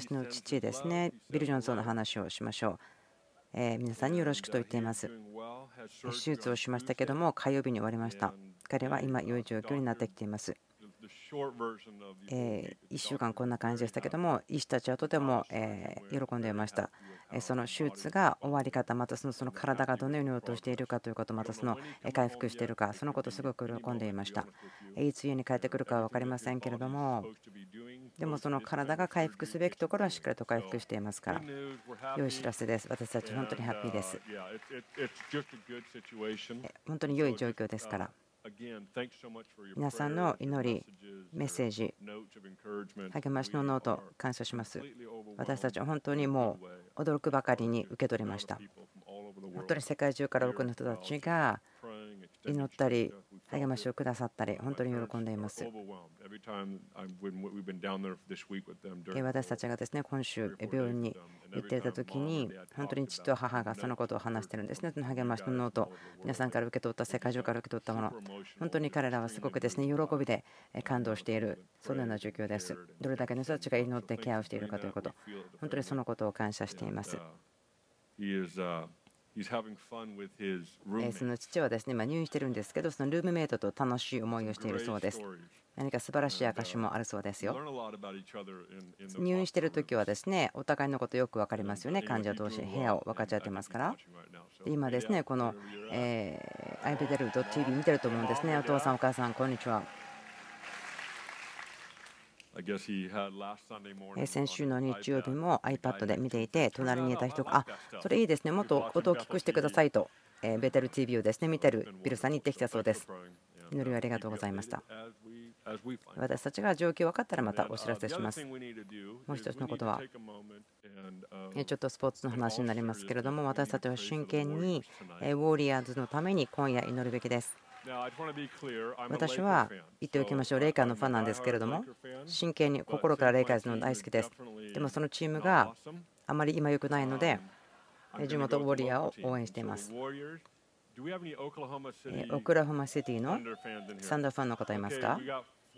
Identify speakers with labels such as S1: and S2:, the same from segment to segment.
S1: 私の父ですね、ビル・ジョンソンの話をしましょう。え皆さんによろしくと言っています。手術をしましたけども、火曜日に終わりました。彼は今、良い状況になってきています。え1週間こんな感じでしたけども医師たちはとてもえ喜んでいました。その手術が終わり方またそのその体がどのように落としているかということまたその回復しているかそのことをすごく喜んでいました。いつ家に帰ってくるかは分かりませんけれどもでもその体が回復すべきところはしっかりと回復していますから。良い知らせです。私たち本当にハッピーです。本当に良い状況ですから皆さんの祈り、メッセージ、励ましのノート、感謝します。私たちは本当にもう驚くばかりに受け取りました。本当に世界中から多くの人たちが祈ったり、励ましをくださったり、本当に喜んでいます。私たちがですね今週、病院に行っていた時に、本当に父と母がそのことを話してるんですね。その励ましのノート、皆さんから受け取った、世界中から受け取ったもの、本当に彼らはすごくですね喜びで感動している、そのような状況です。どれだけの人たちが祈ってケアをしているかということ、本当にそのことを感謝しています。その父はですね今入院してるんですけどそのルームメイトと楽しい思いをしているそうです。何か素晴らしい証もあるそうですよ。入院してる時はですねお互いのことよく分かりますよね。患者同士部屋を分かっちゃってますから。今ですねこのえー、アイベデル .tv 見てると思うんですね。お父さんお母さんこんにちは先週の日曜日も iPad で見ていて、隣にいた人が、あそれいいですね、もっと音を大きくしてくださいと、ベテル TV をですね見てるビルさんに言ってきたそうです。祈りありがとうございました。私たちが状況分かったらまたお知らせします。もう一つのことは、ちょっとスポーツの話になりますけれども、私たちは真剣にウォーリアーズのために今夜祈るべきです。私は言っておきましょう、レイカーのファンなんですけれども、真剣に心からレイカーズの大好きです。でもそのチームがあまり今良くないので、地元ウォリアーを応援しています。オクラホマシティのサンダーファンの方いますか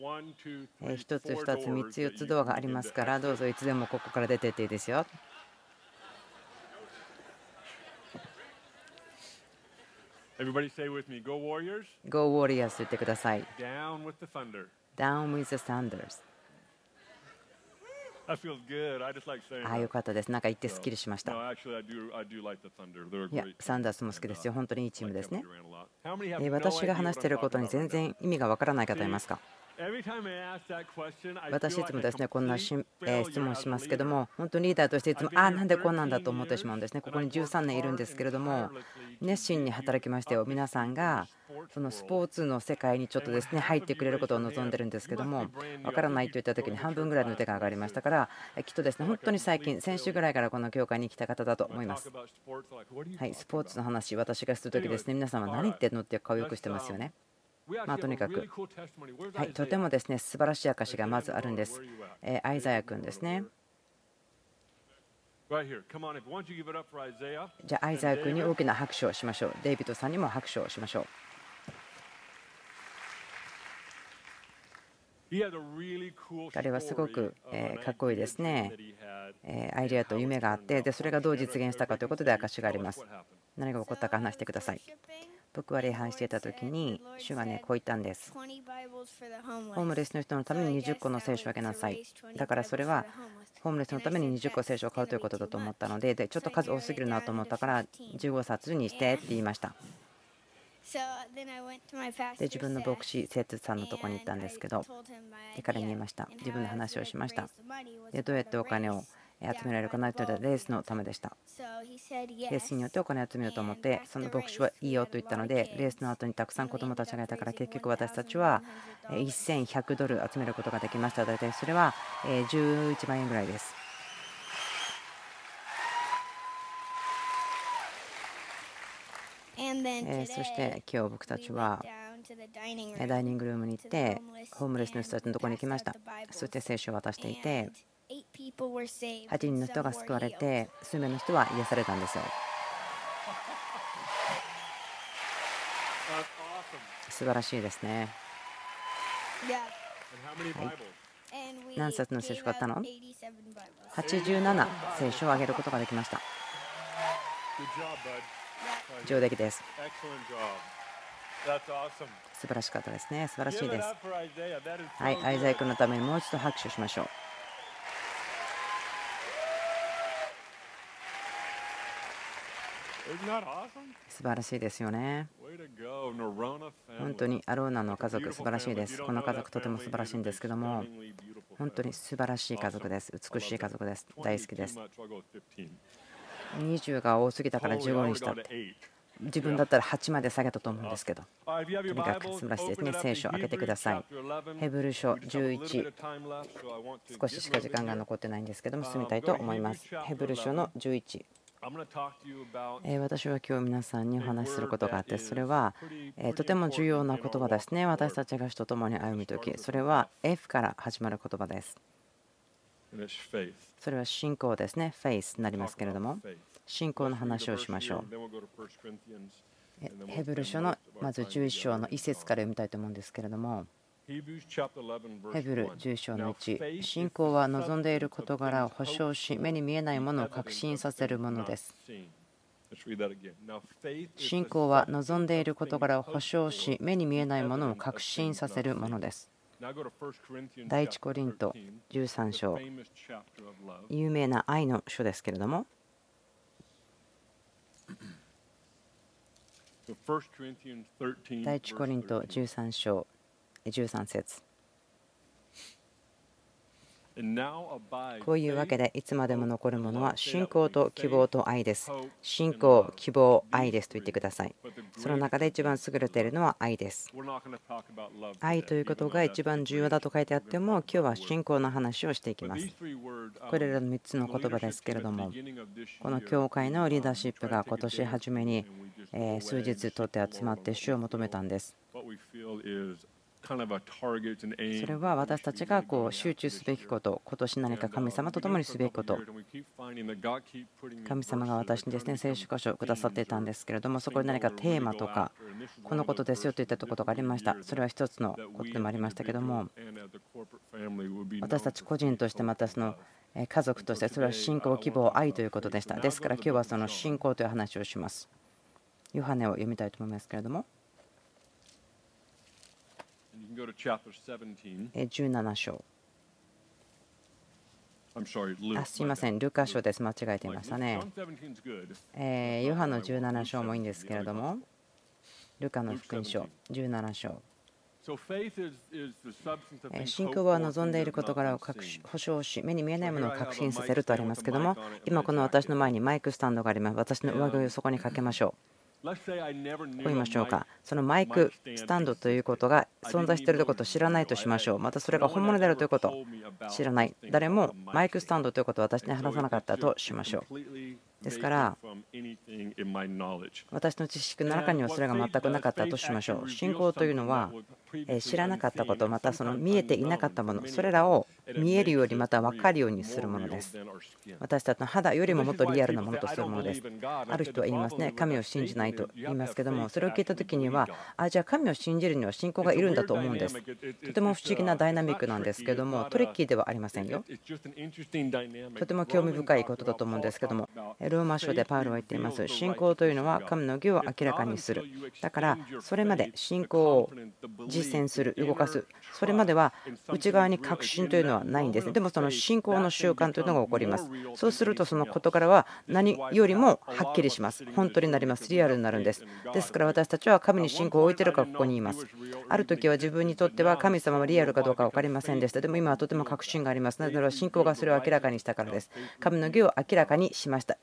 S1: ？1つ、2つ、3つ、4つドアがありますから、どうぞいつでもここから出てっていいですよ。
S2: Everybody say with me, Go Warriors.
S1: Go Warriors と言ってください。
S2: Down with the thunder.
S1: Down with the Thunders. ああ、よかったです。なんか言ってすっきりしました。いや、サンダースも好きですよ。本当にいいチームですね。私が話していることに全然意味がわからない方いますか？私いつもですねこんな質問しますけども本当にリーダーとしていつもああなんでこんなんだと思ってしまうんですね。ここに13年いるんですけれども熱心に働きましたよ皆さんがそのスポーツの世界にちょっとですね入ってくれることを望んでるんですけども分からないといった時に半分ぐらいの手が上がりましたからきっとですね本当に最近先週ぐらいからこの教会に来た方だと思いますはいスポーツの話私がする時ですね。皆さんは何言ってんのって顔よくしてますよねまあ、とにかく、はい、とてもですね素晴らしい証がまずあるんです。えー、アイザヤ君ですね。じゃあ、アイザヤ君に大きな拍手をしましょう。デイビッドさんにも拍手をしましょう。彼はすごくかっこいいですね。アイデアと夢があって、でそれがどう実現したかということで証があります。何が起こったか話してください。僕は礼拝していた時に主がねこう言ったんです。ホームレスの人のために20個の聖書をあげなさい。だからそれはホームレスのために20個聖書を買うということだと思ったのででちょっと数多すぎるなと思ったから15冊にしてって言いました。で自分の牧師生徒さんのとこに行ったんですけどで彼に言いました。自分の話をしました。でどうやってお金を集められるかなというとレースのためでした。レースによってお金を集めようと思って、その牧師はいいよと言ったので、レースの後にたくさん子供たちがいたから、結局私たちは1100ドル集めることができました。大体それは11万円ぐらいです。そして今日僕たちはダイニングルームに行ってホームレスの人たちのところに行きましたそして聖書を渡していて8 人の人が救われて数名の人は癒されたんですよ。素晴らしいですね。はい
S2: 何冊の聖書買ったの
S3: ？87
S2: 87聖書をあげることができました.上出来です.素晴らしかったですね。素晴らしいです。はいアイザイ.君のためにもう一度拍手しましょう素晴らしいですよね。本当にアローナの家族、素晴らしいです。この家族、とても素晴らしいんですけども、本当に素晴らしい家族です。美しい家族です。大好きです。20が多すぎたから15にしたって。自分だったら8まで下げたと思うんですけど、とにかく素晴らしいですね。聖書を開けてください。ヘブル書11、少ししか時間が残ってないんですけども、進みたいと思います。ヘブル書の11。私は今日皆さんにお話しすることがあってそれはとても重要な言葉ですね。私たちが主と共に歩む時それは F から始まる言葉です。それは信仰ですね。Faith になりますけれども信仰の話をしましょう。ヘブル書のまず11章の一節から読みたいと思うんですけれどもヘブル10章の1、信仰は望んでいる事柄を保証し、目に見えないものを確信させるものです。信仰は望んでいる事柄を保証し、目に見えないものを確信させるものです。第
S1: 1
S2: コリント
S1: 13
S2: 章、有名な愛の書ですけれども。第1コリント
S1: 13
S2: 章。13節。こういうわけでいつまでも残るものは信仰と希望と愛です。信仰希望愛ですと言ってください。その中で一番優れているのは愛です。愛ということが一番重要だと書いてあっても今日は信仰の話をしていきます。これらの3つの言葉ですけれどもこの教会のリーダーシップが今年初めに数日とって集まって主を求めたんです。それは私たちがこう集中すべきこと、今年何か神様と共にすべきこと、神様が私にですね聖書箇所をくださっていたんですけれども、そこで何かテーマとか、このことですよといったことがありました。それは一つのことでもありましたけども、私たち個人としてまたそのえー家族としてそれは信仰、希望、愛ということでした。ですから今日はその信仰という話をします。ヨハネを読みたいと思いますけれども、えー17章。あすいません、ルカ書です。間違えていましたね。えーヨハの17章もいいんですけれども、ルカの福音書17章。えー信仰は望んでいる事柄を保証し、目に見えないものを確信させるとありますけども、今この私の前にマイクスタンドがあります。私の上着をそこにかけましょう。言いましょうか。そのマイクスタンドということが存在しているということを知らないとしましょう。またそれが本物であるということを知らない。誰もマイクスタンドということを私に話さなかったとしましょう。ですから、私の知識の中にはそれが全くなかったとしましょう。信仰というのは、えー知らなかったこと、またその見えていなかったもの、それらを見えるように、また分かるようにするものです。私たちの肌よりももっとリアルなものとするものです。ある人は言いますね、神を信じないと言いますけども、それを聞いたときには、あ、じゃあ神を信じるには信仰がいるんだと思うんです。とても不思議なダイナミックなんですけども、トリッキーではありませんよ。とても興味深いことだと思うんですけども、ローマ書でパウロは言っています。信仰というのは神の義を明らかにする。だから、それまで信仰を実践する、動かす、それまでは内側に確信というのはないんですね。でもその信仰の習慣というのが起こります。そうするとその事柄は何よりもはっきりします。本当になります。リアルになるんです。ですから私たちは神に信仰を置いているからここにいます。ある時は自分にとっては神様はリアルかどうか分かりませんでした。でも今はとても確信があります。なぜなら信仰がそれを明らかにしたからです。神の義を明らかにしました。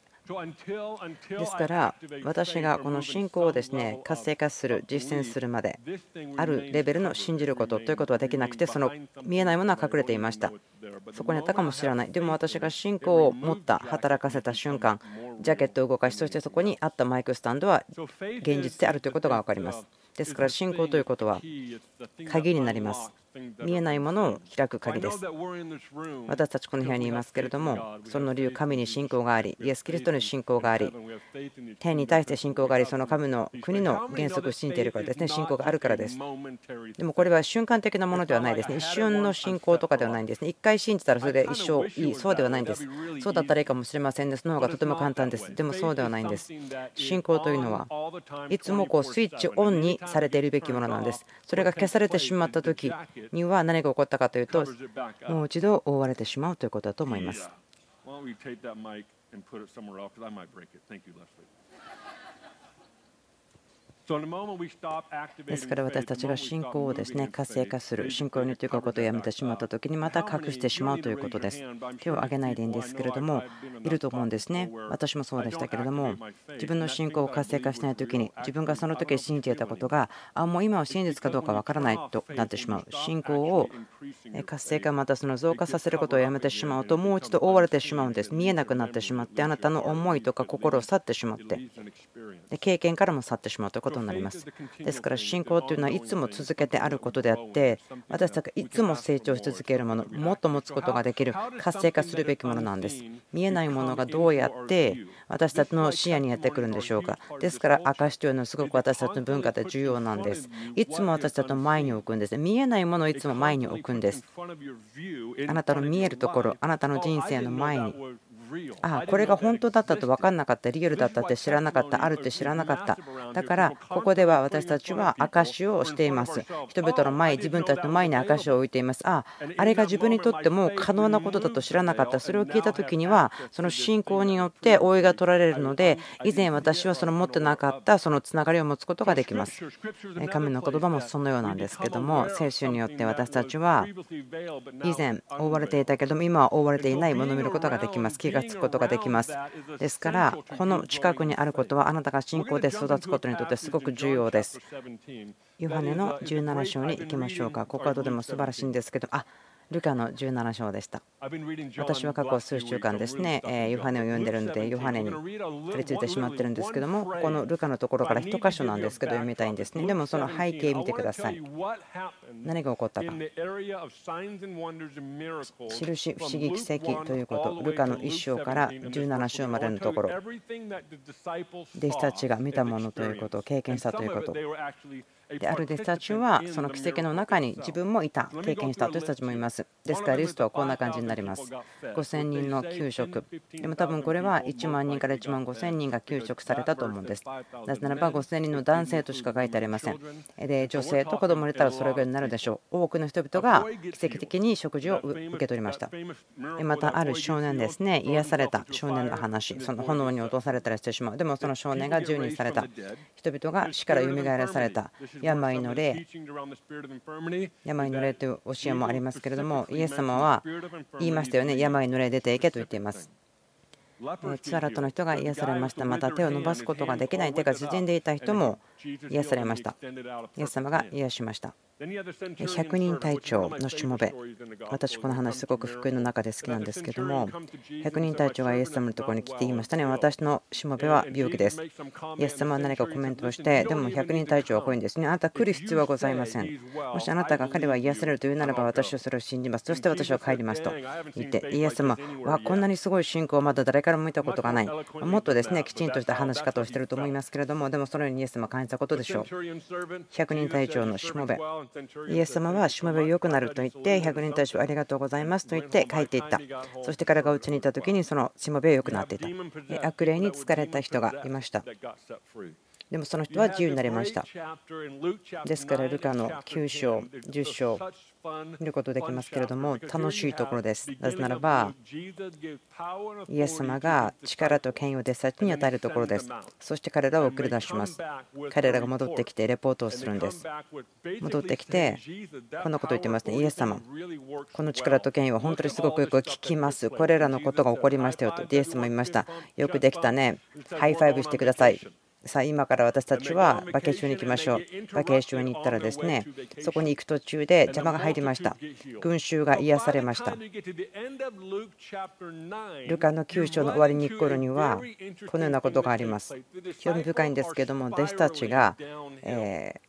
S2: ですから私がこの信仰をですね活性化する実践するまであるレベルの信じることということはできなくてその見えないものは隠れていました。そこにあったかもしれない。でも私が信仰を持った働かせた瞬間ジャケットを動かしそしてそこにあったマイクスタンドは現実であるということが分かります。ですから信仰ということは鍵になります見えないものを開く鍵です。私たちこの部屋にいますけれどもその理由神に信仰がありイエス・キリストに信仰があり天に対して信仰がありその神の国の原則を信じているからですね。信仰があるからです。でもこれは瞬間的なものではないですね。一瞬の信仰とかではないんですね。一回信じたらそれで一生いい。そうではないんです。そうだったらいいかもしれませんね。その方がとても簡単です。でもそうではないんです。信仰というのはいつもこうスイッチオンにされているべきものなんです。それが消されてしまった時には何が起こったかというともう一度覆われてしまうということだと思いますですから私たちが信仰をですね活性化する信仰にということをやめてしまった時にまた隠してしまうということです。手を挙げないでいいんですけれどもいると思うんですね。私もそうでしたけれども自分の信仰を活性化しない時に自分がその時信じていたことがあもう今は真実かどうかわからないとなってしまう。信仰を活性化またその増加させることをやめてしまうともう一度覆われてしまうんです。見えなくなってしまってあなたの思いとか心を去ってしまって経験からも去ってしまうということになります。ですから信仰というのはいつも続けてあることであって私たちがいつも成長し続けるものもっと持つことができる活性化するべきものなんです。見えないものがどうやって私たちの視野にやってくるんでしょうか。ですから証というのはすごく私たちの文化で重要なんです。いつも私たちの前に置くんです。見えないものをいつも前に置くんですあなたの見えるところあなたの人生の前にあこれが本当だったと分かんなかった。リアルだったって知らなかった。あるって知らなかった。だからここでは私たちは証をしています。人々の前自分たちの前に証を置いています。ああれが自分にとっても可能なことだと知らなかった。それを聞いた時にはその信仰によって覆いが取られるので以前私はその持ってなかったそのつながりを持つことができます。神の言葉もそのようなんですけども聖書によって私たちは以前覆われていたけども今は覆われていないものを見ることができますがつくことができます。ですから、この近くにあることはあなたが信仰で育つことにとってすごく重要です。ヨハネの17章に行きましょうか。ここはどうでも素晴らしいんですけど、あルカの17章でした。私は過去数週間ですね、ヨハネを読んでるので、ヨハネに取り付いてしまってるんですけども、このルカのところから1箇所なんですけど、読みたいんですね。でもその背景見てください。何が起こったか。印、不思議、奇跡ということ、ルカの1章から17章までのところ、弟子たちが見たものということを経験したということ。である弟子たちはその奇跡の中に自分もいた経験したという人たちもいます。ですからリストはこんな感じになります。5000人の給食。でも多分これは1万人から1万5000人が給食されたと思うんです。なぜならば5000人の男性としか書いてありません。で女性と子供入れたらそれぐらいになるでしょう。多くの人々が奇跡的に食事を受け取りました。またある少年ですね。癒された少年の話。その炎に落とされたりしてしまう。でもその少年が10人された。人々が死からよみがえらされた病の霊。病の霊という教えもありますけれどもイエス様は言いましたよね。病の霊出ていけと言っています。ツアラトの人が癒されました。また手を伸ばすことができない。手が縮んでいた人も癒されました。イエス様が癒しました100人隊長のしもべ私この話すごく福音の中で好きなんですけども100人隊長がイエス様のところに来て言いましたね私のしもべは病気ですイエス様は何かコメントをしてでも100人隊長はこういうんですねあなた来る必要はございませんもしあなたが彼は癒されるというならば私はそれを信じますそして私は帰りますと言ってイエス様はこんなにすごい信仰をまだ誰からも見たことがないもっとですねきちんとした話し方をしていると思いますけれどもでもそのようにイエス様は感じたことでしょう100人隊長のしもべイエス様はしもべよくなると言って100人対象ありがとうございますと言って帰っていった。そして彼が家にいた時にそのしもべは良くなっていた。悪霊に疲れた人がいました。でもその人は自由になりました。ですからルカの9章10章見ることできますけれども楽しいところです。なぜならばイエス様が力と権威を弟子たちに与えるところです。そして彼らを送り出します。彼らが戻ってきてレポートをするんです。戻ってきてこんなこと言ってますね。イエス様この力と権威は本当にすごくよく効きます。これらのことが起こりましたよと。イエスも言いました。よくできたね。 high five してくださいさあ今から私たちはバケーションに行きましょう。バケーションに行ったらですね、そこに行く途中で邪魔が入りました。群衆が癒されました。ルカの9章の終わりに行く頃には、このようなことがあります。興味深いんですけども、弟子たちが、え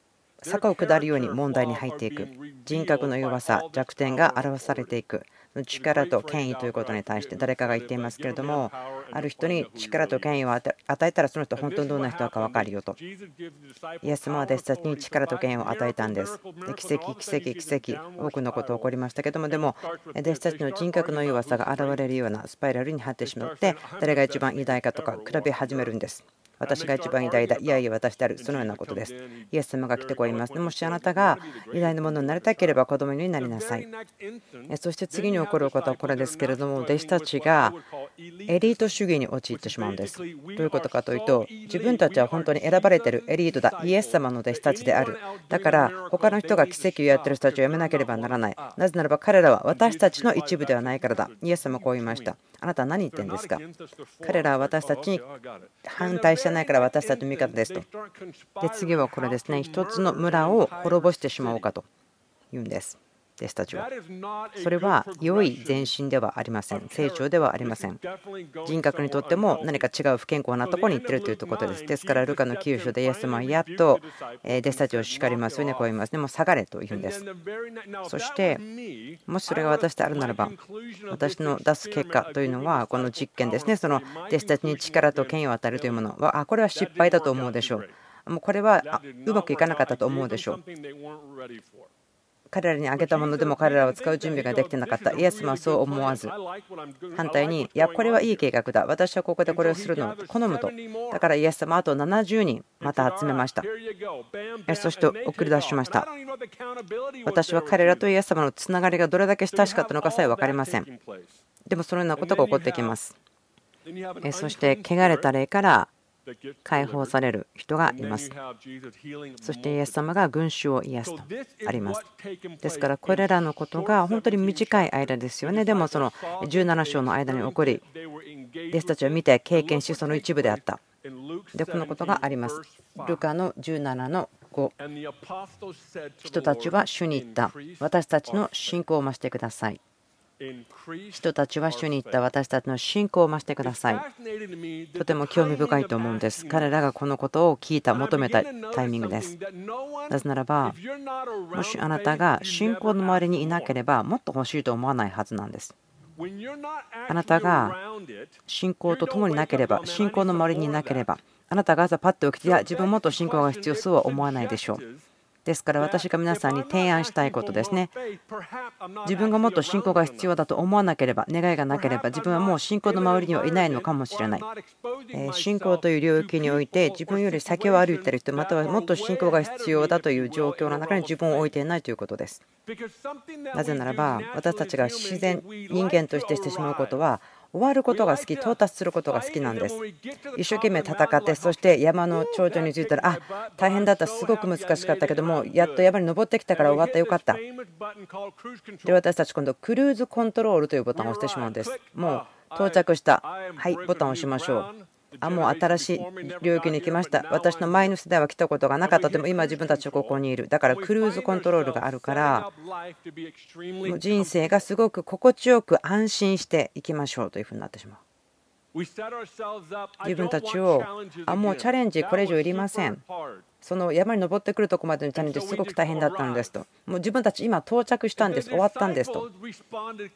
S2: 坂を下るように問題に入っていく人格の弱さ弱点が表されていく力と権威ということに対して誰かが言っていますけれどもある人に力と権威を与えたらその人本当にどんな人か分かるよとイエス様は弟子たちに力と権威を与えたんです奇跡奇跡奇跡多くのこと起こりましたけどもでも弟子たちの人格の弱さが現れるようなスパイラルに入ってしまって誰が一番偉大かとか比べ始めるんです私が一番偉大だ。いやいや、私である。そのようなことです。イエス様が来てこいます。もしあなたが偉大なものになりたければ子供になりなさい。そして次に起こることはこれですけれども、弟子たちがエリート主義に陥ってしまうんです。どういうことかというと、自分たちは本当に選ばれているエリートだ。イエス様の弟子たちである。だから他の人が奇跡をやっている人たちをやめなければならない。なぜならば彼らは私たちの一部ではないからだ。イエス様はこう言いました。あなたは何言ってんですか？彼らは私たちに反対してないから私たちの味方ですと。で次はこれですね。一つの村を滅ぼしてしまおうかと言うんです。弟子たちは。それは良い前進ではありません。成長ではありません。人格にとっても何か違う不健康なところに行ってるということです。ですから、ルカの9章でイエス様はやっと弟子たちを叱りますよね。こう言いますね。もう下がれと言うんです。そして、もしそれが私であるならば、私の出す結果というのは、この実験ですね。その弟子たちに力と権威を与えるというものは、あ、これは失敗だと思うでしょう。もうこれはうまくいかなかったと思うでしょう。彼らにあげたものでも彼らは使う準備ができてなかった。イエスもそう思わず、反対に、いや、これはいい計画だ。私はここでこれをするのを好むと。だからイエス様あと70人また集めました。そして送り出しました。私は彼らとイエス様のつながりがどれだけ親しかったのかさえ分かりません。でもそのようなことが起こってきます。そして汚れた霊から解放される人がいます。そしてイエス様が群衆を癒すとあります。ですからこれらのことが本当に短い間ですよね。でもその17章の間に起こり、弟子たちを見て経験しその一部であった。で、このことがあります。ルカの17の5人たちは主に言った。私たちの信仰を増してください。人たちは主に言った私たちの信仰を増してください。とても興味深いと思うんです。彼らがこのことを聞いた、求めたタイミングです。なぜならば、もしあなたが信仰の周りにいなければ、もっと欲しいと思わないはずなんです。あなたが信仰と共になければ、信仰の周りにいなければ、あなたが朝パッと起きて、自分もっと信仰が必要そうは思わないでしょう。ですから私が皆さんに提案したいことですね。自分がもっと信仰が必要だと思わなければ、願いがなければ、自分はもう信仰の周りにはいないのかもしれない。信仰という領域において、自分より先を歩いている人、またはもっと信仰が必要だという状況の中に自分を置いていないということです。なぜならば、私たちが自然人間としてしてしまうことは、終わることが好き、到達することが好きなんです。一生懸命戦って、そして山の頂上に着いたら、あ大変だった、すごく難しかったけども、やっと山に登ってきたから終わった、よかった。で、私たち、今度、クルーズコントロールというボタンを押してしまうんです。もう到着した、はい、ボタンを押しましょう。あもう新しい領域に来ました。私の前の世代は来たことがなかったでも今自分たちはここにいる。だからクルーズコントロールがあるから人生がすごく心地よく安心していきましょうというふうになってしまう。自分たちをあもうチャレンジこれ以上いりませんその山に登ってくるとこまでのチャレンジすごく大変だったんですと。もう自分たち今到着したんです。終わったんですと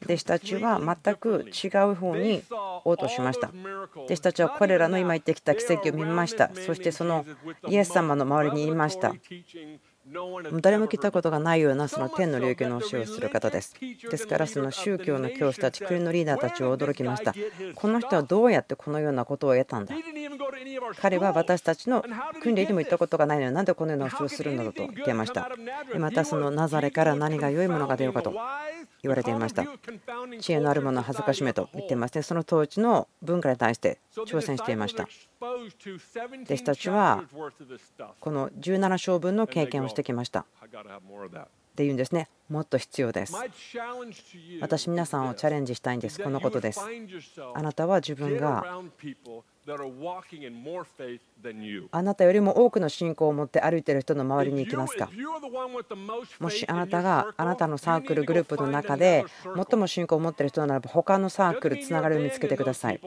S2: 弟子たちは全く違う方に応答しました。弟子たちはこれらの今言ってきた奇跡を見ました。そしてそのイエス様の周りにいました誰も聞いたことがないようなその天の領域の教えをする方です。ですからその宗教の教師たち、国のリーダーたちを驚きました。この人はどうやってこのようなことを得たんだ？彼は私たちの訓練にも行ったことがないのになんでこのような教えをするんだと言っていました。またそのナザレから何が良いものが出ようかと言われていました。知恵のあるものを恥ずかしめと言っていますね。その当時の文化に対して挑戦していました。弟子たちはこの17章分の経験をしてきました。っていうんですね。もっと必要です。私、皆さんをチャレンジしたいんです。このことです。あなたは自分があなたよりも多くの信仰を持って歩いている人の周りに行きますか？もしあなたがあなたのサークルグループの中で最も信仰を持っている人ならば他のサークルつながりを見つけてください。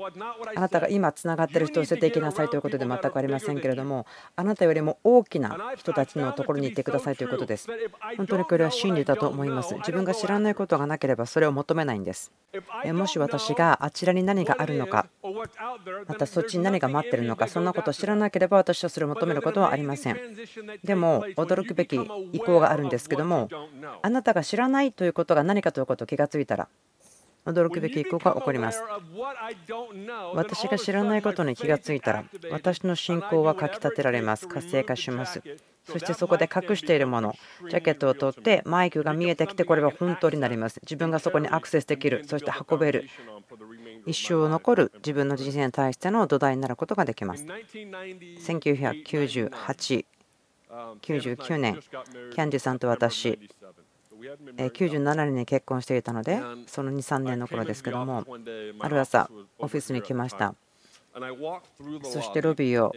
S2: あなたが今つながっている人を捨てていきなさいということで全くありませんけれどもあなたよりも大きな人たちのところに行ってくださいということです。本当にこれは真理だと思います。自分が知らないことがなければそれを求めないんです。もし私があちらに何があるのかまたそっちに何が待ってるのかそんなことを知らなければ私はそれを求めることはありません。でも驚くべき意向があるんですけどもあなたが知らないということが何かということを気がついたら驚くべき意向が起こります。私が知らないことに気がついたら私の信仰はかきたてられます。活性化します。そしてそこで隠しているものジャケットを取ってマイクが見えてきてこれは本当になります。自分がそこにアクセスできる。そして運べる。一生残る自分の人生に対しての土台になることができます。1998 99年キャンディさんと私97年に結婚していたのでその23年の頃ですけどもある朝オフィスに来ました。そしてロビーを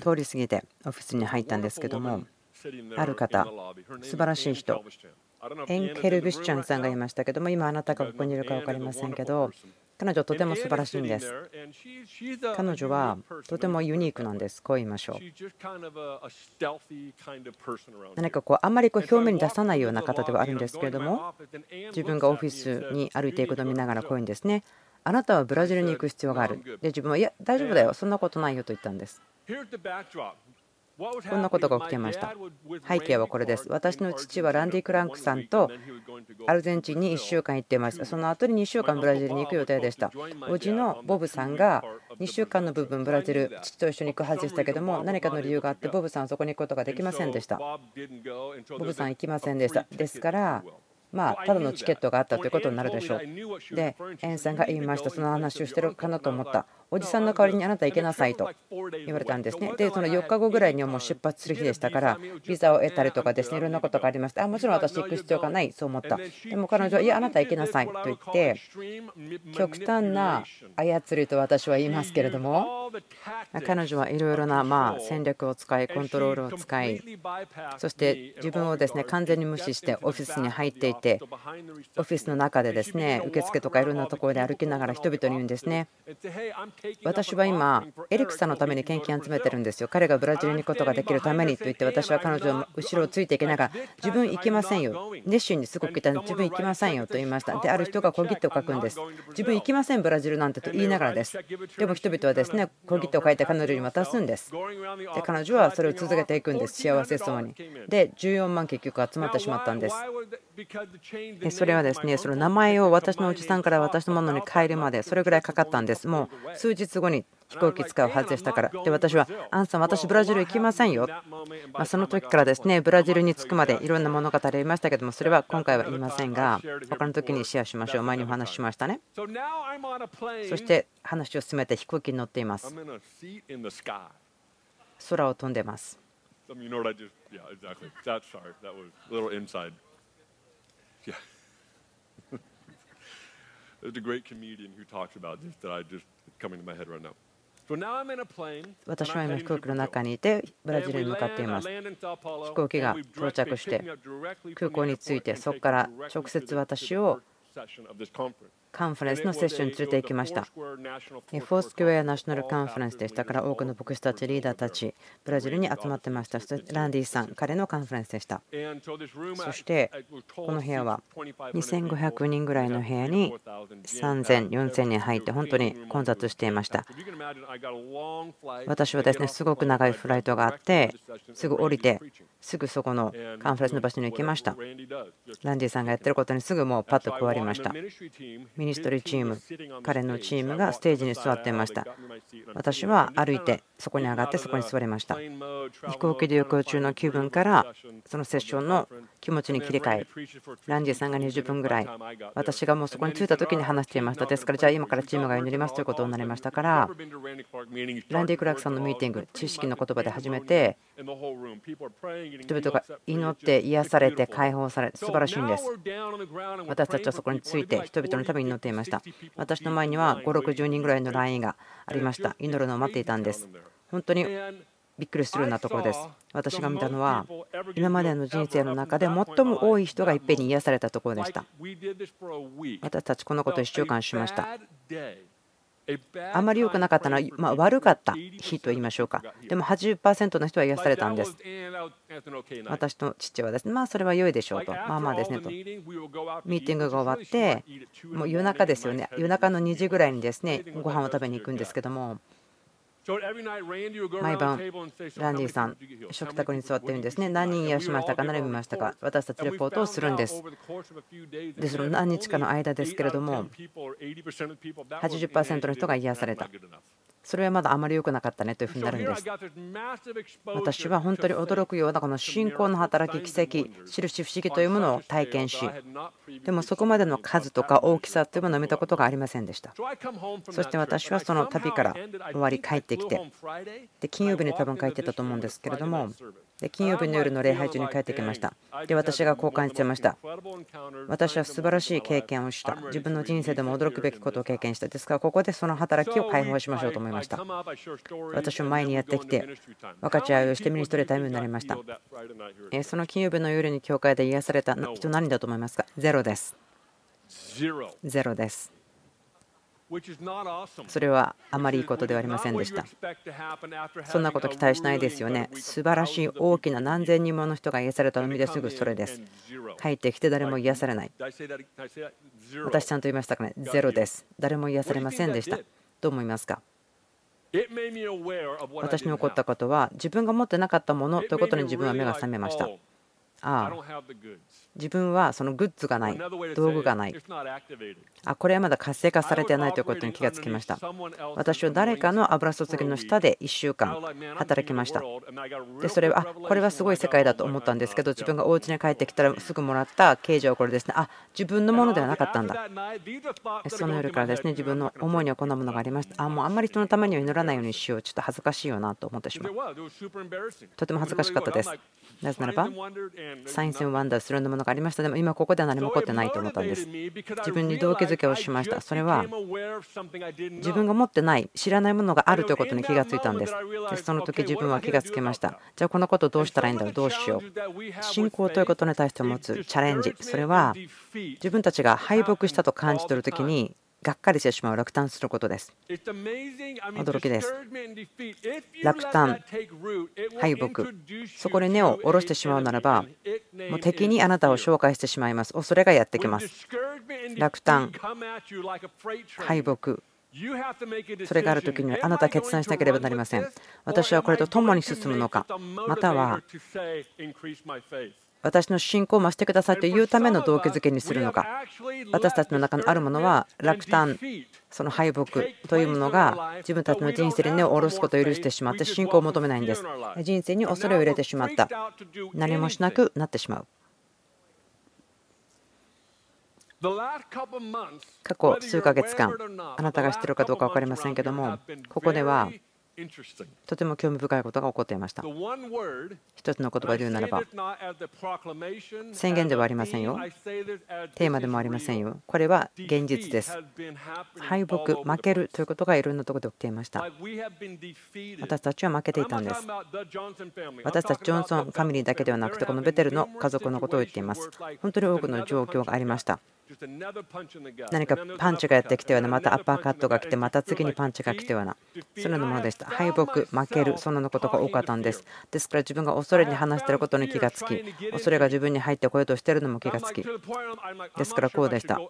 S2: 通り過ぎてオフィスに入ったんですけどもある方素晴らしい人エンケル・ビシュチャンさんがいましたけども今あなたがここにいるか分かりませんけど彼女とても素晴らしいんです。彼女はとてもユニークなんですこう言いましょう。何かこうあんまりこう表面に出さないような方ではあるんですけれども自分がオフィスに歩いていくのを見ながらこういうんですね。あなたはブラジルに行く必要がある。で自分はいや大丈夫だよそんなことないよと言ったんです。こんなことが起きていました。背景はこれです。私の父はランディ・クランクさんとアルゼンチンに1週間行っていましたその後に2週間ブラジルに行く予定でした。おじのボブさんが2週間の部分ブラジル父と一緒に行くはずでしたけども何かの理由があってボブさんはそこに行くことができませんでした。ボブさん行きませんでした。ですからまあ、ただのチケットがあったということになるでしょう。で、エンさんが言いました、その話をしてるかなと思った。おじさんの代わりにあなた行けなさいと言われたんですね。で、その4日後ぐらいにはもう出発する日でしたから、ビザを得たりとかですね、いろんなことがありました。あ、もちろん私行く必要がない、そう思った。でも彼女は、いや、あなた行けなさいと言って、極端な操りと私は言いますけれども、彼女はいろいろなまあ戦略を使い、コントロールを使い、そして自分をですね完全に無視してオフィスに入っていて、オフィスの中でですね受付とかいろんなところで歩きながら人々に言うんですね。私は今、エリックさんのために献金集めてるんですよ。彼がブラジルに行くことができるためにと言って、私は彼女の後ろをついていけながら、自分行きませんよ。熱心にすごく言ったの自分行きませんよと言いました。で、ある人が小切手を書くんです。自分行きません、ブラジルなんてと言いながらです。でも人々はですね、小切手を書いて彼女に渡すんです。で、彼女はそれを続けていくんです、幸せそうに。で、14万結局集まってしまったんです。でそれはですね、その名前を私のおじさんから私のものに変えるまで、それぐらいかかったんです。もう数日後に飛行機使うはずでしたから。で、私は、アンさん、私、ブラジル行きませんよ。まその時からですね、ブラジルに着くまでいろんな物語ありましたけども、それは今回は言いませんが、他の時にシェアしましょう。前にお話ししましたね。そして話を進めて飛行機に乗っています。空を飛んでます。There's a great comedian who talks about this that I just coming to my head right now. 私は今飛行機の中にいてブラジルに向かっています飛行機が到着して空港に着いてそこから直接私をカンファレンスのセッションに連れて行きました。フォースクエアナショナルカンファレンスでしたから多くの牧師たち、リーダーたち、ブラジルに集まってました。そしてランディさん、彼のカンファレンスでした。そしてこの部屋は2500人ぐらいの部屋に3000、4000人入って本当に混雑していました。私はですねすごく長いフライトがあってすぐ降りてすぐそこのカンファレンスの場所に行きました。ランディさんがやってることにすぐもうパッと加わりました。ミニストリーチーム、彼のチームがステージに座っていました。私は歩いてそこに上がってそこに座りました。飛行機で旅行中の気分からそのセッションの気持ちに切り替え、ランディさんが20分ぐらい、私がもうそこに着いた時に話していました。ですから、じゃあ今からチームが祈りますということになりましたから、ランディ・クラークさんのミーティング、知識の言葉で始めて、人々が祈って癒されて解放され、素晴らしいんです。私たちはそこについて人々のために乗っていました。私の前には560人ぐらいの line がありました。祈るのを待っていたんです。本当にびっくりするようなところです。私が見たのは今までの人生の中で最も多い人がいっぺんに癒されたところでした。私たちこのこと1週間しました。あまり良くなかったのは、まあ、悪かった日と言いましょうか。でも80%の人は癒されたんです。私と父はですね、まあそれは良いでしょうと、まあまあですねと。ミーティングが終わって、もう夜中ですよね、夜中の2時ぐらいにですね、ご飯を食べに行くんですけども、毎晩、ランディさん、食卓に座ってるんですね。何人癒しましたか、何見ましたか、私たちレポートをするんです。で、その何日かの間ですけれども、80%の人が癒された。それはまだあまり良くなかったねというふうになるんです。私は本当に驚くようなこの信仰の働き、奇跡、印、不思議というものを体験し、でもそこまでの数とか大きさというものを見たことがありませんでした。そして私はその旅から終わり帰ってきて、で金曜日に多分帰ってたと思うんですけれども、で金曜日の夜の礼拝中に帰ってきました。で私がこう感じてました。私は素晴らしい経験をした。自分の人生でも驚くべきことを経験した。ですからここでその働きを解放しましょうと思いました。私も前にやってきて分かち合いをしてミニストリータイムになりました。その金曜日の夜に教会で癒された人何だと思いますか？ゼロです。ゼロです。それはあまりいいことではありませんでした。そんなこと期待しないですよね。素晴らしい大きな何千人もの人が癒されたのみですぐそれです。帰ってきて誰も癒されない。私ちゃんと言いましたかね？ゼロです。誰も癒されませんでした。どう思いますか？私に起こったことは自分が持ってなかったものということに自分は目が覚めました。ああ自分はそのグッズがない道具がない。あこれはまだ活性化されてないということに気がつきました。私は誰かの油注ぎの下で1週間働きました。でそれはあこれはすごい世界だと思ったんですけど自分がお家に帰ってきたらすぐもらった形状はこれですね。あ自分のものではなかったんだ。その夜からですね。自分の思いにはこんなものがありました。あもうあんまり人のためには祈らないようにしよう。ちょっと恥ずかしいよなと思ってしまう。とても恥ずかしかったです。なぜならばサインスワンダーのがありました。でも今ここでは何も起こってないと思ったんです。自分に動機づけをしましたそれは自分が持ってない知らないものがあるということに気がついたんです。でその時自分は気がつきました。じゃあこのことどうしたらいいんだろう？どうしよう？信仰ということに対して持つチャレンジ。それは自分たちが敗北したと感じ取る時にがっかりしてしまう落胆することです。驚きです。落胆、敗北、そこで根を下ろしてしまうならば、もう敵にあなたを紹介してしまいます。恐れがやってきます。落胆、敗北、それがある時にはあなたは決断しなければなりません。私はこれと共に進むのか、または私の信仰を増してくださいというための動機づけにするのか。私たちの中のあるものは落胆その敗北というものが自分たちの人生に根を下ろすことを許してしまって信仰を求めないんです。人生に恐れを入れてしまった。何もしなくなってしまう。過去数ヶ月間あなたが知ってるかどうか分かりませんけどもここではとても興味深いことが起こっていました。一つの言葉で言うならば、宣言ではありませんよ。テーマでもありませんよ。これは現実です。敗北、負けるということがいろんなところで起きていました。私たちは負けていたんです。私たちジョンソンファミリーだけではなくて、このベテルの家族のことを言っています。本当に多くの状況がありました。何かパンチがやってきたような、またアッパーカットが来て、また次にパンチが来たような、そのようなものでした。敗北、負ける、そのようなことが多かったんです。ですから自分が恐れに話していることに気がつき、恐れが自分に入ってこようとしているのも気がつき、ですからこうでした。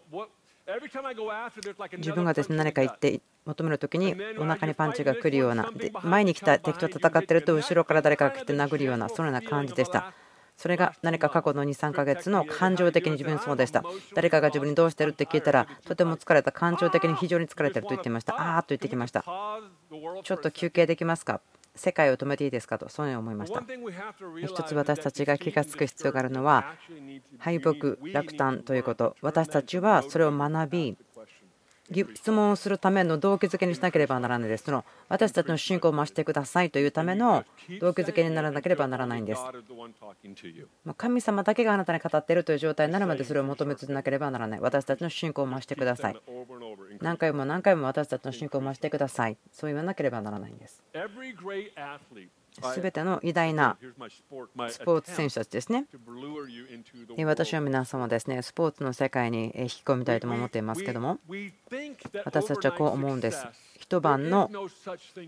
S2: 自分がですね何か言って求める時にお腹にパンチが来るようなで前に来た敵と戦っていると後ろから誰かが来て殴るようなそのような感じでしたそれが何か過去の2、3ヶ月の感情的に自分そうでした。誰かが自分にどうしてるって聞いたら、とても疲れた、感情的に非常に疲れてると言っていました。ああと言ってきました。ちょっと休憩できますか？世界を止めていいですか？と、そういうふうに思いました。一つ私たちが気が付く必要があるのは、敗北、落胆ということ。私たちはそれを学び、質問するための動機づけにしなければならないです。その私たちの信仰を増してくださいというための動機づけにならなければならないんです。神様だけがあなたに語っているという状態になるまでそれを求め続けなければならない。私たちの信仰を増してください。何回も何回も私たちの信仰を増してください。そう言わなければならないんです。すべての偉大なスポーツ選手たちですね。私は皆様ですね、スポーツの世界に引き込みたいとも思っていますけども、私たちはこう思うんです。一晩の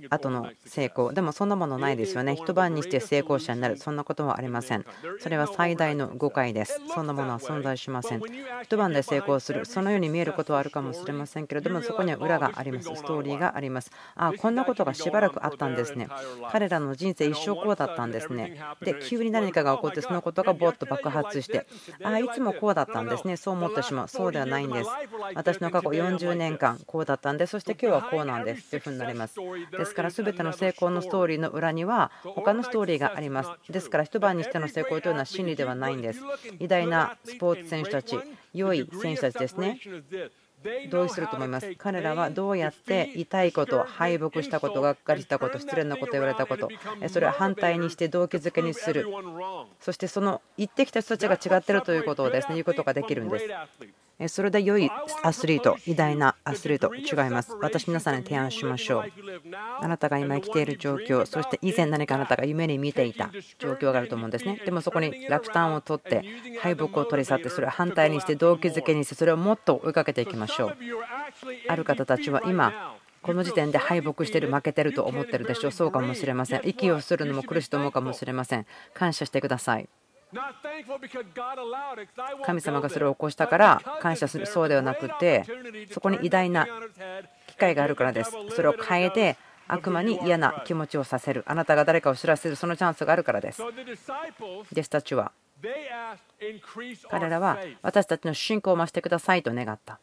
S2: 後の成功。でもそんなものないですよね。一晩にして成功者になる。そんなことはありません。それは最大の誤解です。そんなものは存在しません。一晩で成功する。そのように見えることはあるかもしれませんけれどもそこには裏があります。ストーリーがあります。ああこんなことがしばらくあったんですね。彼らの人生一生こうだったんですね。で急に何かが起こってそのことがぼっと爆発してああいつもこうだったんですね。そう思ってしまう。そうではないんです。私の過去40年間こうだったんでそして今日はこうなんです。というふうになります。ですから全ての成功のストーリーの裏には他のストーリーがあります。ですから一晩にしての成功というのは真理ではないんです。偉大なスポーツ選手たち良い選手たちですね。同意すると思います。彼らはどうやって痛いこと、敗北したこと、がっかりしたこと、失礼なこと言われたこと、それを反対にして動機づけにする、そしてその言ってきた人たちが違っているということをですね言うことができるんです。それで良いアスリート、偉大なアスリート、違います。私、皆さんに提案しましょう。あなたが今生きている状況、そして以前何かあなたが夢に見ていた状況があると思うんですね。でもそこに落胆を取って、敗北を取り去って、それを反対にして、動機づけにして、それをもっと追いかけていきましょう。ある方たちは今、この時点で敗北している、負けてると思ってるでしょう。そうかもしれません。息をするのも苦しいと思うかもしれません。感謝してください。神様がそれを起こしたから感謝するそうではなくてそこに偉大な機会があるからです。それを変えて悪魔に嫌な気持ちをさせる。あなたが誰かを知らせるそのチャンスがあるからです。弟子たちは彼らは私たちの信仰を増してくださいと願った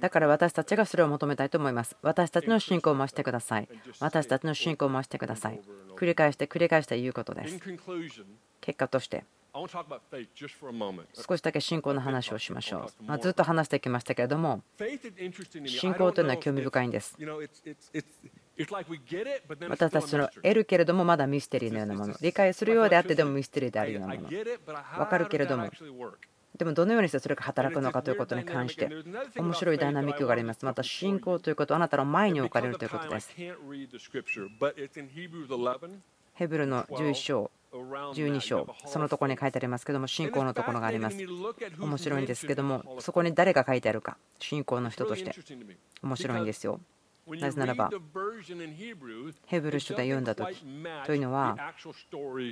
S2: だから私たちがそれを求めたいと思います。私たちの信仰を増してください。私たちの信仰を増してください。繰り返して繰り返して言うことです。結果として、少しだけ信仰の話をしましょう。まあ、ずっと話してきましたけれども、信仰というのは興味深いんです。私たちの得るけれどもまだミステリーのようなもの理解するようであってでもミステリーであるようなもの分かるけれどもでもどのようにしてそれが働くのかということに関して面白いダイナミックがあります。また信仰ということあなたの前に置かれるということです。ヘブルの11章12章そのところに書いてありますけども信仰のところがあります面白いんですけどもそこに誰が書いてあるか信仰の人として面白いんですよなぜならば、ヘブル書で読んだ時というのは、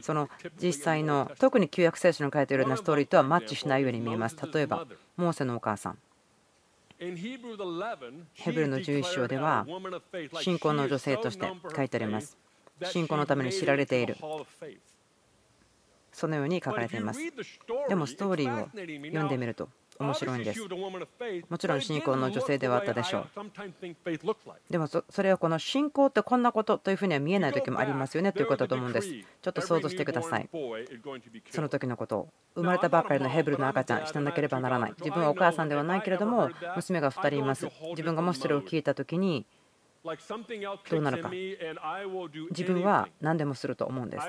S2: その実際の、特に旧約聖書に書いているようなストーリーとはマッチしないように見えます。例えば、モーセのお母さん。ヘブルの11章では、信仰の女性として書いてあります。信仰のために知られている。そのように書かれています。でもストーリーを読んでみると、面白いんです。もちろん信仰の女性ではあったでしょう。でもそれはこの信仰ってこんなことというふうには見えない時もありますよねということだと思うんです。ちょっと想像してください。その時のことを。生まれたばかりのヘブルの赤ちゃん、死ななければならない。自分はお母さんではないけれども、娘が2人います。自分がもしそれを聞いた時に、どうなるか。自分は何でもすると思うんです。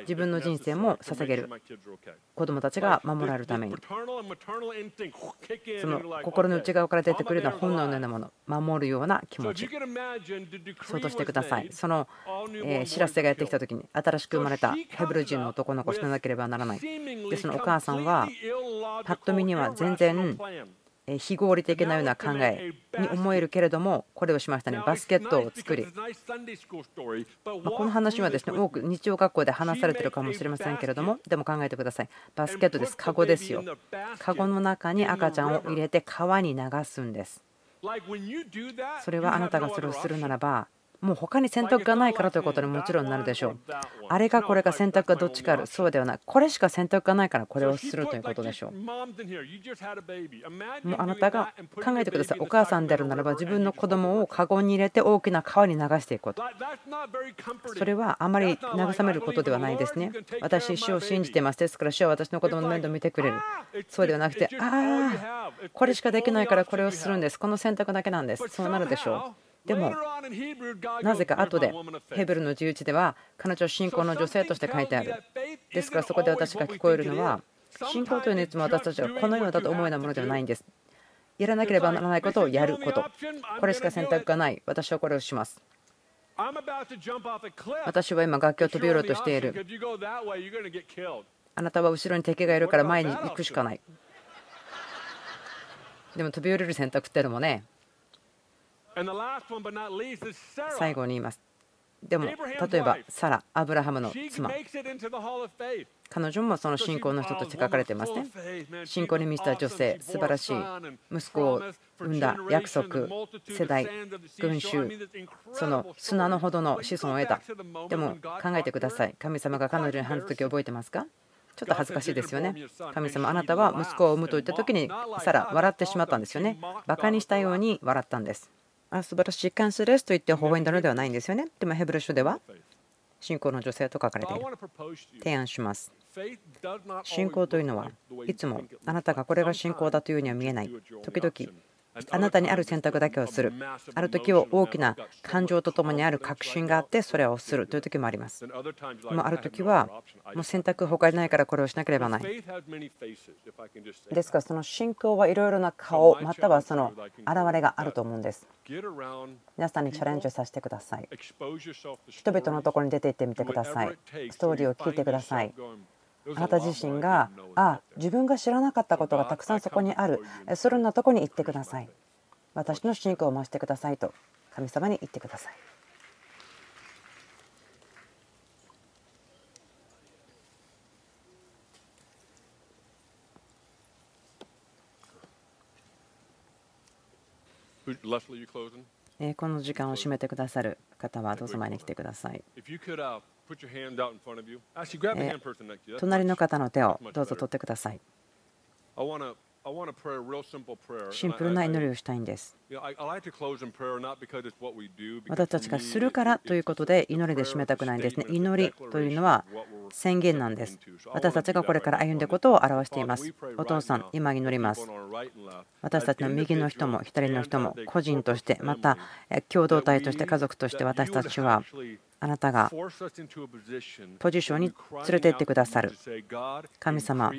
S2: 自分の人生も捧げる。子供たちが守られるために。その心の内側から出てくるような本能のようなもの守るような気持ち。想像してください。その知らせがやってきた時に新しく生まれたヘブル人の男の子を死ななければならない。でそのお母さんはパッと見には全然非合理的なような考えに思えるけれどもこれをしましたね。バスケットを作り。この話はですね多く日曜学校で話されてるかもしれませんけれどもでも考えてください。バスケットです。カゴですよカゴの中に赤ちゃんを入れて川に流すんです。それはあなたがそれをするならばもう他に選択がないからということにもちろんなるでしょう。あれがこれが選択がどっちかある、そうではない。これしか選択がないからこれをするということでしょう。もうあなたが考えてください。お母さんであるならば自分の子供をカゴに入れて大きな川に流していくこと。それはあまり慰めることではないですね。私、主を信じています。ですから主は私の子供の面倒を見てくれる。そうではなくて、ああ、これしかできないからこれをするんです。この選択だけなんです。そうなるでしょう。でもなぜか後でヘブルの11では彼女は信仰の女性として書いてある。ですからそこで私が聞こえるのは信仰というのはいつも私たちはこのようだと思うようなものではないんです。やらなければならないことをやること。これしか選択がない。私はこれをします。私は今楽器を飛び降ろうとしている。あなたは後ろに敵がいるから前に行くしかない。でも飛び降りる選択ってのもね最後に言います。でも例えばサラ、アブラハムの妻、彼女もその信仰の人として書かれていますね。信仰に満ちた女性、素晴らしい息子を産んだ約束、世代、群衆、その砂のほどの子孫を得た。でも考えてください。神様が彼女に話す時覚えてますか？ちょっと恥ずかしいですよね。神様、あなたは息子を産むと言った時にサラ、笑ってしまったんですよね。バカにしたように笑ったんです。あ素晴らしい感謝ですと言って微笑んだのではないんですよね。でもヘブル書では信仰の女性と書かれている。提案します。信仰というのはいつもあなたがこれが信仰だというには見えない。時々あなたにある選択だけをする。ある時は大きな感情とともにある確信があってそれをするという時もあります。でもある時はもう選択他にないからこれをしなければない。ですからその信仰はいろいろな顔またはその現れがあると思うんです。皆さんにチャレンジさせてください。人々のところに出て行ってみてください。ストーリーを聞いてください。あなた自身があ自分が知らなかったことがたくさんそこにある。そのようなとこに行ってください。私の信仰を増してくださいと神様に言ってください。この時間を締めてくださる方はどうぞ前に来てください。隣の方の手をどうぞ取ってください。シンプルな祈りをしたいんです。私たちがするからということで祈りで締めたくないんですね。祈りというのは宣言なんです。私たちがこれから歩んでいくことを表しています。お父さん、今祈ります。私たちの右の人も左の人も個人としてまた共同体として家族として私たちはあなたがポジションに連れて行ってくださる神様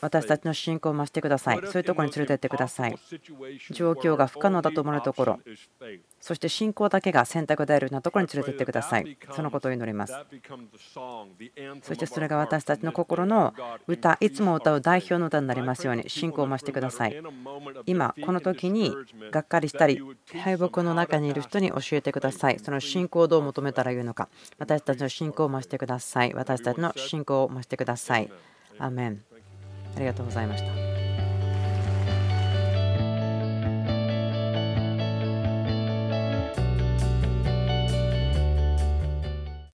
S2: 私たちの信仰を増してください。そういうところに連れてってください。状況が不可能だと思うところ、そして信仰だけが選択であるようなところに連れてってください。そのことを祈ります。そしてそれが私たちの心の歌、いつも歌う代表の歌になりますように、信仰を増してください。今、この時にがっかりしたり、敗北の中にいる人に教えてください。その信仰をどう求めたらいいのか。私たちの信仰を増してください。私たちの信仰を増してください。アメンありがとうございました。